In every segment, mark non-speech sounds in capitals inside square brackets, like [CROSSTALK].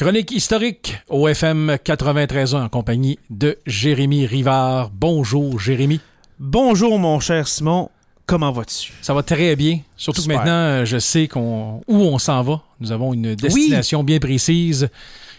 Chronique historique au FM 93 en compagnie de Jérémy Rivard. Bonjour Jérémy. Bonjour mon cher Simon. Comment vas-tu? Ça va très bien. Surtout que maintenant, je sais qu'on, où on s'en va. Nous avons une destination bien précise.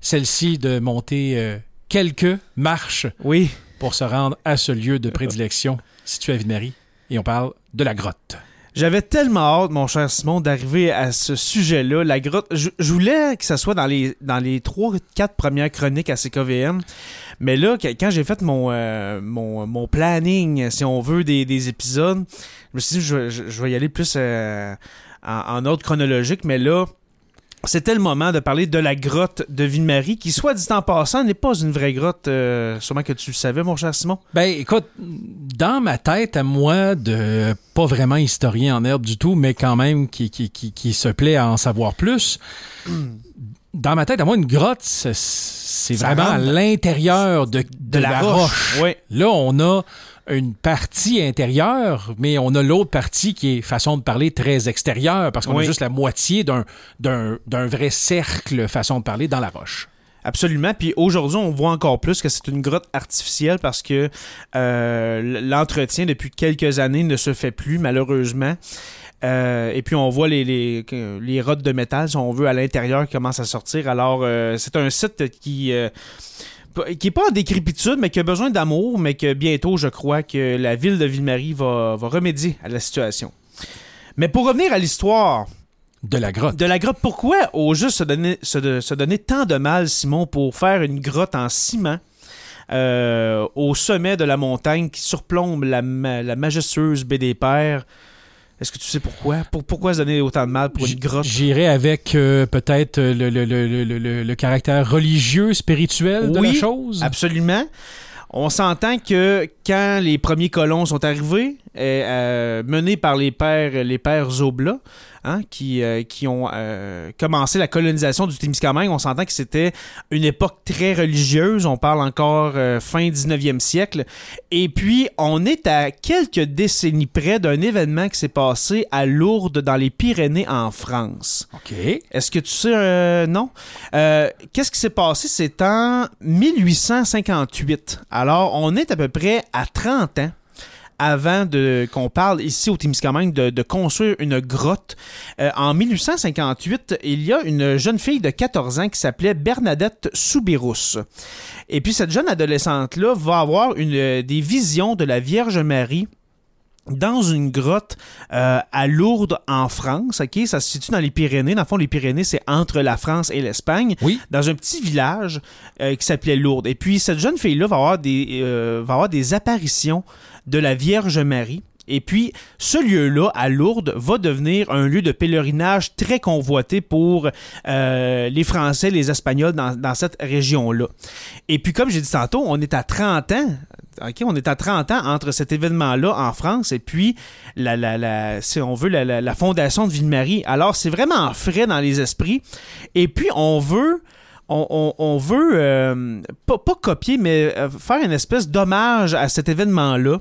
Celle-ci de monter euh, quelques marches oui. pour se rendre à ce lieu de prédilection situé à Ville-Marie. Et on parle de la grotte. J'avais tellement hâte, mon cher Simon, d'arriver à ce sujet-là. La grotte. Je, voulais que ça soit dans les dans les trois, quatre premières chroniques à CKVM. Mais là, quand j'ai fait mon, euh, mon, mon, planning, si on veut, des, des épisodes, je me suis dit, je, je, vais y aller plus euh, en, en ordre chronologique. Mais là, c'était le moment de parler de la grotte de Ville-Marie, qui, soit dit en passant, n'est pas une vraie grotte, euh, sûrement que tu le savais, mon cher Simon. Ben, écoute, dans ma tête, à moi, de pas vraiment historien en herbe du tout, mais quand même qui, qui, qui, se plaît à en savoir plus, dans ma tête, à moi, une grotte, c'est vraiment à l'intérieur de, de, la, roche. Là, on a une partie intérieure, mais on a l'autre partie qui est, façon de parler, très extérieure, parce qu'on a juste la moitié d'un vrai cercle, façon de parler, dans la roche. Absolument. Puis aujourd'hui, on voit encore plus que c'est une grotte artificielle parce que euh, l'entretien depuis quelques années ne se fait plus, malheureusement. Euh, et puis on voit les, les, les rottes de métal, si on veut, à l'intérieur qui commencent à sortir. Alors, euh, c'est un site qui qui est pas en décrépitude, mais qui a besoin d'amour, mais que bientôt, je crois que la ville de Ville-Marie va, remédier à la situation. Mais pour revenir à l'histoire. De la grotte. De la grotte. Pourquoi au juste se donner, se, donner tant de mal, Simon, pour faire une grotte en ciment euh, au sommet de la montagne qui surplombe la, la majestueuse baie des Pères? Est-ce que tu sais pourquoi? pourquoi se donner autant de mal pour une grotte? J'irais avec euh, peut-être le, le, caractère religieux, spirituel de la chose? Absolument. On s'entend que quand les premiers colons sont arrivés, euh, menés par les pères, les pères Zobla, Hein, qui, euh, qui ont euh, commencé la colonisation du Témiscamingue. On s'entend que c'était une époque très religieuse. On parle encore euh, fin 19e siècle. Et puis, on est à quelques décennies près d'un événement qui s'est passé à Lourdes, dans les Pyrénées, en France. OK. Est-ce que tu sais, non? Qu'est-ce qui s'est passé? C'est en 1858. Alors, on est à peu près à 30 ans avant de qu'on parle ici au Témiscamingue de, de construire une grotte. Euh, en 1858, il y a une jeune fille de 14 ans qui s'appelait Bernadette Soubirous. Et puis cette jeune adolescente-là va avoir une, des visions de la Vierge Marie dans une grotte euh, à Lourdes en France, ok, ça se situe dans les Pyrénées. Dans le fond, les Pyrénées, c'est entre la France et l'Espagne. Oui. Dans un petit village euh, qui s'appelait Lourdes. Et puis cette jeune fille-là va avoir des va avoir des apparitions de la Vierge Marie. Et puis, ce lieu-là, à Lourdes, va devenir un lieu de pèlerinage très convoité pour euh, les Français, les Espagnols dans, cette région-là. Et puis, comme j'ai dit tantôt, on est à 30 ans. OK, on est à 30 ans entre cet événement-là en France et puis, la, si on veut, la, fondation de Ville-Marie. Alors, c'est vraiment frais dans les esprits. Et puis, on veut on, veut euh, pas, pas, copier, mais euh, faire une espèce d'hommage à cet événement-là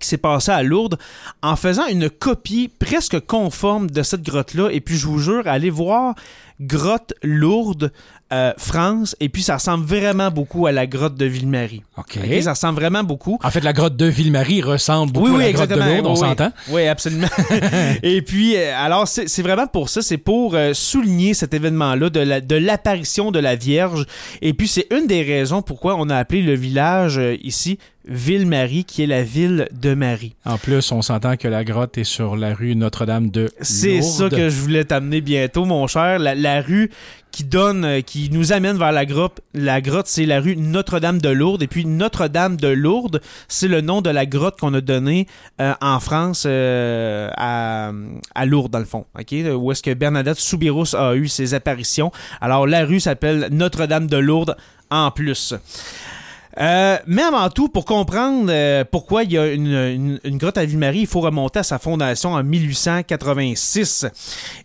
qui s'est passé à Lourdes en faisant une copie presque conforme de cette grotte-là. Et puis, je vous jure, allez voir Grotte Lourdes euh, France, et puis ça ressemble vraiment beaucoup à la grotte de Ville-Marie. OK. ça ressemble vraiment beaucoup. En fait, la grotte de Ville-Marie ressemble beaucoup à la grotte de Lourdes, on s'entend? Oui, absolument. [LAUGHS] et puis, euh, alors, c'est vraiment pour ça, c'est pour euh, souligner cet événement-là de l'apparition de, de la Vierge. Et puis, c'est une des raisons pourquoi on a appelé le village ici Ville-Marie, qui est la ville de Marie. En plus, on s'entend que la grotte est sur la rue Notre-Dame de C'est ça que je voulais t'amener bientôt, mon cher. La, rue qui donne, euh, qui nous amène vers la grotte. La grotte, c'est la rue Notre-Dame de Lourdes. Et puis Notre-Dame de Lourdes, c'est le nom de la grotte qu'on a donné euh, en France euh, à, à, Lourdes, dans le fond. OK? Où est-ce que Bernadette Soubirous a eu ses apparitions. Alors, la rue s'appelle Notre-Dame de Lourdes en plus. Euh, mais avant tout, pour comprendre euh, pourquoi il y a une, grotte à Ville-Marie, il faut remonter à sa fondation en 1886.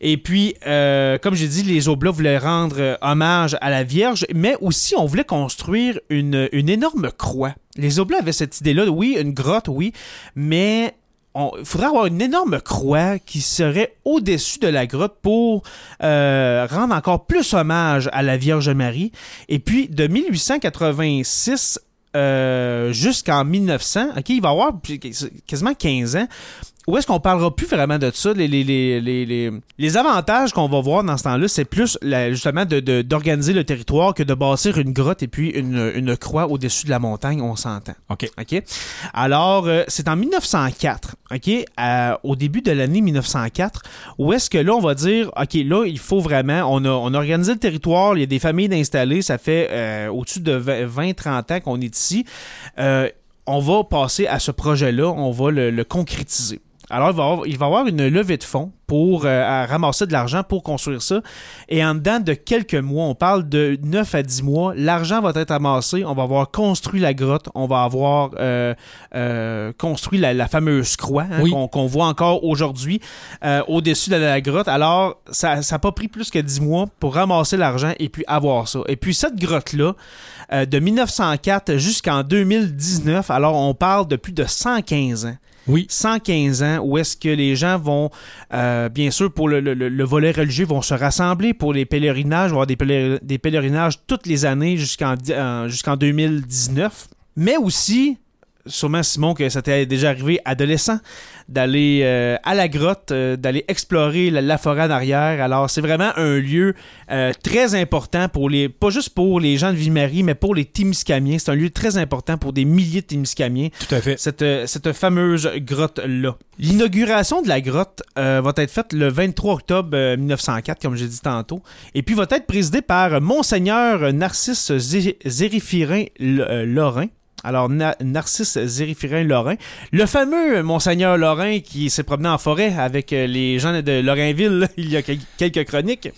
Et puis, euh, comme j'ai dit, les Oblats voulaient rendre hommage à la Vierge, mais aussi on voulait construire une, énorme croix. Les Oblats avaient cette idée-là, oui, une grotte, oui, mais il faudrait avoir une énorme croix qui serait au-dessus de la grotte pour euh, rendre encore plus hommage à la Vierge Marie. Et puis, de 1886 euh, jusqu'en 1900, OK, il va avoir quasiment 15 ans, où est-ce qu'on parlera plus vraiment de ça? Les, les, les, les, les avantages qu'on va voir dans ce temps-là, c'est plus justement d'organiser de, le territoire que de bâtir une grotte et puis une, une croix au-dessus de la montagne, on s'entend. OK. OK? Alors, euh, c'est en 1904, OK, au début de l'année 1904, où est-ce que là, on va dire, OK, là, il faut vraiment, on a, on a organisé le territoire, il y a des familles d'installer, ça fait euh, au-dessus de 20-30 ans qu'on est ici. Euh, on va passer à ce projet-là, on va le concrétiser. Alors, il va, avoir, il va avoir une levée de fonds pour euh, ramasser de l'argent pour construire ça. Et en dedans de quelques mois, on parle de 9 à 10 mois, l'argent va être amassé, on va avoir construit la grotte, on va avoir euh, euh, construit la, fameuse croix hein, qu'on voit encore aujourd'hui au-dessus de la grotte. Alors, ça n'a pas pris plus que 10 mois pour ramasser l'argent et puis avoir ça. Et puis cette grotte-là, de 1904 jusqu'en 2019, alors on parle de plus de 115 ans oui. 115 ans, où est-ce que les gens vont, euh, bien sûr, pour le, volet religieux, vont se rassembler pour les pèlerinages, avoir des, des pèlerinages toutes les années jusqu'en euh, jusqu'en 2019. Mais aussi, sûrement Simon que ça t'est déjà arrivé adolescent d'aller euh, à la grotte, euh, d'aller explorer la, forêt en arrière. Alors c'est vraiment un lieu euh, très important pour les pas juste pour les gens de Ville-Marie, mais pour les Témiscamiens. C'est un lieu très important pour des milliers de Témiscamiens. Tout à fait. Cette, cette fameuse grotte là. L'inauguration de la grotte va être faite le 23 octobre 1904, comme j'ai dit tantôt, et puis va être présidée par Monseigneur Narcisse Zériphirin Lorrain. Alors, Narcisse Zériphirin Lorrain, le fameux Monseigneur Lorrain qui s'est promené en forêt avec euh, les gens de Lorrainville [LAUGHS] il y a quelques chroniques.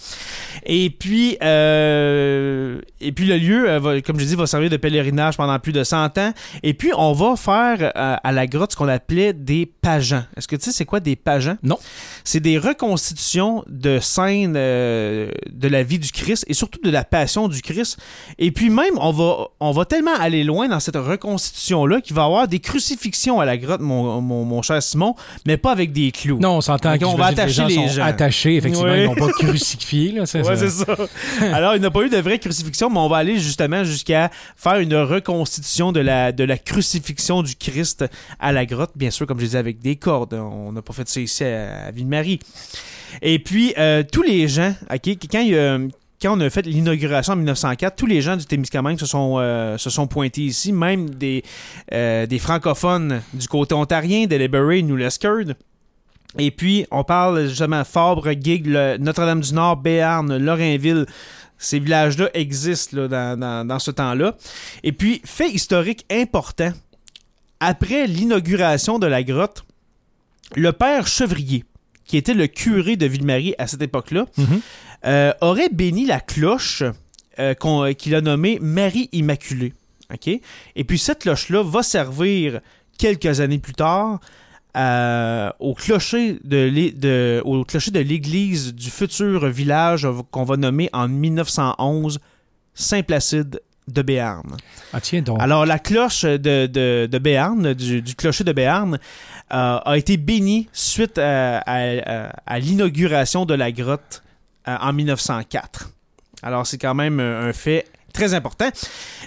Et puis, euh, et puis le lieu, euh, comme je dis, va servir de pèlerinage pendant plus de 100 ans. Et puis, on va faire à la grotte ce qu'on appelait des pageants. Est-ce que tu sais c'est quoi des pageants? Non. C'est des reconstitutions de scènes de la vie du Christ et surtout de la passion du Christ. Et puis même, on va, on va tellement aller loin dans cette reconstitution-là qu'il va y avoir des crucifixions à la grotte, mon, mon, cher Simon, mais pas avec des clous. Non, on s'entend qu'on va attacher les gens. attachés, effectivement, ils n'ont pas [LAUGHS] crucifié. Là, c'est ouais, c'est ça. [LAUGHS] Alors, il n'a pas eu de vraie crucifixion, mais on va aller justement jusqu'à faire une reconstitution de la, de la crucifixion du Christ à la grotte, bien sûr, comme je disais, avec des cordes. On n'a pas fait ça ici à, Ville-Marie. Et puis, euh, tous les gens, OK, quand il y a quand on a fait l'inauguration en 1904, tous les gens du Témiscamingue se sont, euh, se sont pointés ici, même des, euh, des francophones du côté ontarien, Deliberate, New Lescard. Et puis, on parle justement Fabre, Gig, Notre-Dame-du-Nord, Béarn, Lorrainville. Ces villages-là existent dans, dans ce temps-là. Et puis, fait historique important, après l'inauguration de la grotte, le père Chevrier, qui était le curé de Ville-Marie à cette époque-là, mhm. Euh, aurait béni la cloche euh, qu'il a nommée Marie Immaculée. Et puis cette cloche-là va servir quelques années plus tard euh, au clocher de, l'église du futur village qu'on va nommer en 1911 Saint-Placide de Béarn. Ah, tiens donc. Alors, la cloche de, de, Béarn, du, clocher de Béarn, euh, a été bénie suite à, l'inauguration de la grotte euh, en 1904. Alors, c'est quand même un fait très important.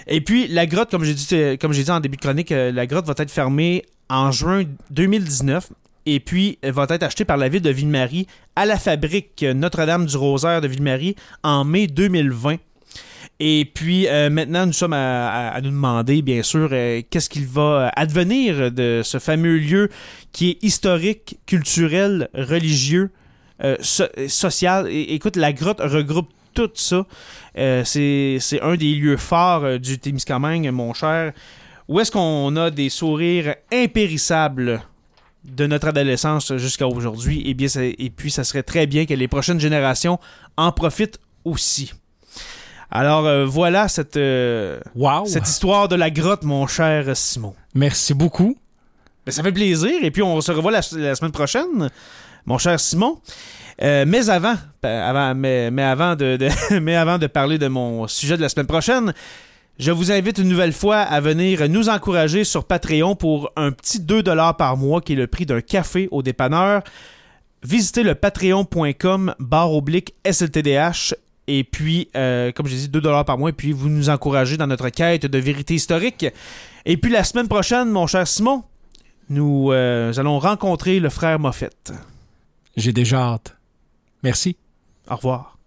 Et puis, la grotte, comme j'ai dit, dit en début de chronique, euh, la grotte va être fermée en juin 2019 et puis va être achetée par la ville de Ville-Marie à la fabrique Notre-Dame du Rosaire de Ville-Marie en mai 2020. Et puis euh, maintenant, nous sommes à, nous demander, bien sûr, euh, qu'est-ce qu'il va advenir de ce fameux lieu qui est historique, culturel, religieux, euh, social. écoute, la grotte regroupe tout ça. c'est un des lieux forts du Témiscamingue, mon cher. Où est-ce qu'on a des sourires impérissables de notre adolescence jusqu'à aujourd'hui? Et, bien, et puis, ça serait très bien que les prochaines générations en profitent aussi. Alors euh, voilà cette, euh, cette histoire de la grotte, mon cher Simon. Merci beaucoup. Ben, ça fait plaisir. Et puis on se revoit la, semaine prochaine, mon cher Simon. Euh, mais avant, avant mais, avant de, [LAUGHS] mais avant de parler de mon sujet de la semaine prochaine, Je vous invite une nouvelle fois à venir nous encourager sur Patreon pour un petit 2$ par mois qui est le prix d'un café au dépanneur. Visitez le patreon.com barre oblique SLTDH et puis, euh, comme je dit, 2$ par mois et puis vous nous encouragez dans notre quête de vérité historique. Et puis la semaine prochaine, mon cher Simon, nous euh, allons rencontrer le frère Moffett. J'ai déjà hâte. Merci. Au revoir.